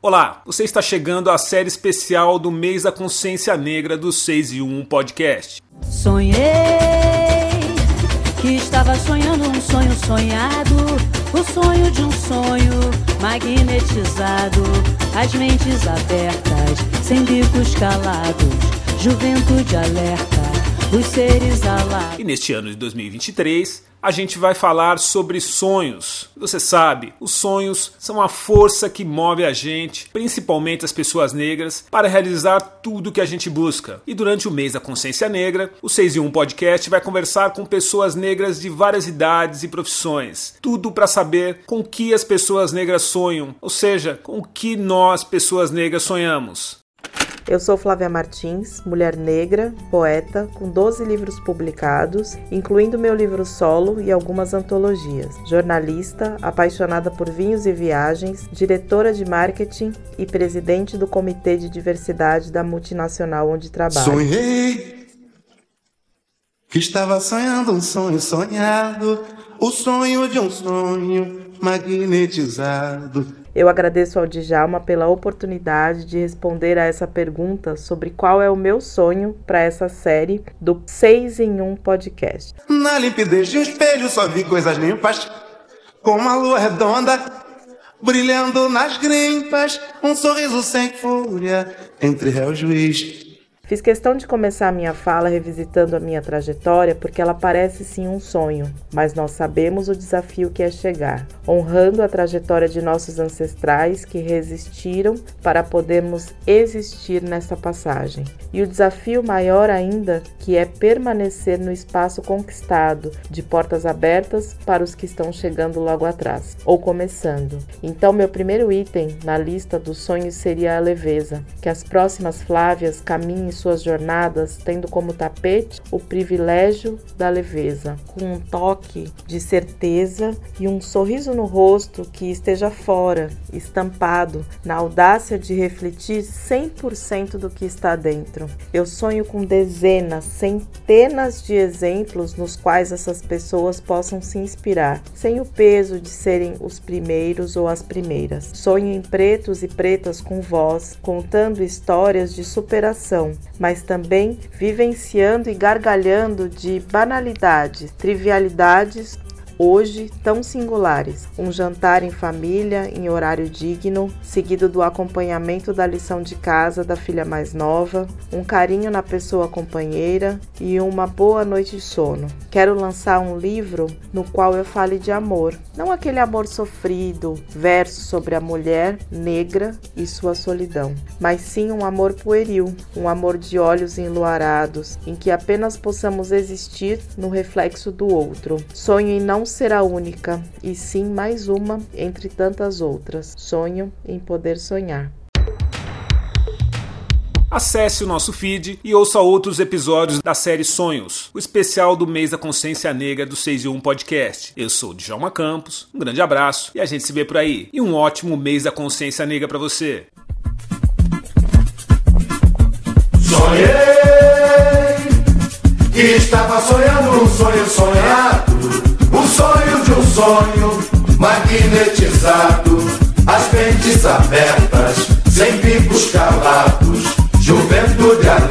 Olá, você está chegando à série especial do mês da consciência negra do 6 e 1 podcast. Sonhei que estava sonhando um sonho sonhado, o sonho de um sonho magnetizado, as mentes abertas, sem bicos calados, juventude alerta, os seres alados. E neste ano de 2023, a gente vai falar sobre sonhos. Você sabe, os sonhos são a força que move a gente, principalmente as pessoas negras, para realizar tudo que a gente busca. E durante o mês da consciência negra, o 6 e 1 podcast vai conversar com pessoas negras de várias idades e profissões. Tudo para saber com que as pessoas negras sonham, ou seja, com o que nós, pessoas negras, sonhamos. Eu sou Flávia Martins, mulher negra, poeta, com 12 livros publicados, incluindo meu livro solo e algumas antologias. Jornalista, apaixonada por vinhos e viagens, diretora de marketing e presidente do Comitê de Diversidade da multinacional onde trabalho. Sonhei que estava sonhando um sonho sonhado, o sonho de um sonho magnetizado. Eu agradeço ao Djalma pela oportunidade de responder a essa pergunta sobre qual é o meu sonho para essa série do 6 em 1 podcast. Na limpidez de um espelho só vi coisas limpas, com uma lua redonda brilhando nas grimpas, um sorriso sem fúria entre réu e juiz. Fiz questão de começar a minha fala revisitando a minha trajetória porque ela parece sim um sonho, mas nós sabemos o desafio que é chegar, honrando a trajetória de nossos ancestrais que resistiram para podermos existir nessa passagem. E o desafio maior ainda, que é permanecer no espaço conquistado, de portas abertas para os que estão chegando logo atrás, ou começando. Então, meu primeiro item na lista dos sonhos seria a leveza, que as próximas Flávias caminhem suas jornadas tendo como tapete o privilégio da leveza, com um toque de certeza e um sorriso no rosto que esteja fora, estampado na audácia de refletir 100% do que está dentro. Eu sonho com dezenas, centenas de exemplos nos quais essas pessoas possam se inspirar, sem o peso de serem os primeiros ou as primeiras. Sonho em pretos e pretas com voz, contando histórias de superação, mas também vivenciando e gargalhando de banalidades, trivialidades hoje tão singulares: um jantar em família, em horário digno, seguido do acompanhamento da lição de casa da filha mais nova, um carinho na pessoa companheira e uma boa noite de sono. Quero lançar um livro no qual eu fale de amor, não aquele amor sofrido, verso sobre a mulher negra e sua solidão, mas sim um amor pueril, um amor de olhos enluarados, em que apenas possamos existir no reflexo do outro. Sonho em não ser a única, e sim mais uma entre tantas outras. Sonho em poder sonhar. Acesse o nosso feed e ouça outros episódios da série Sonhos, o especial do mês da consciência negra do 6 e 1 podcast. Eu sou o Djalma Campos, um grande abraço e a gente se vê por aí. E um ótimo mês da consciência negra para você. Sonhei que estava sonhando um sonho sonhado, o sonho de um sonho magnetizado, as mentes abertas, sem bicos calados, juventude alerta,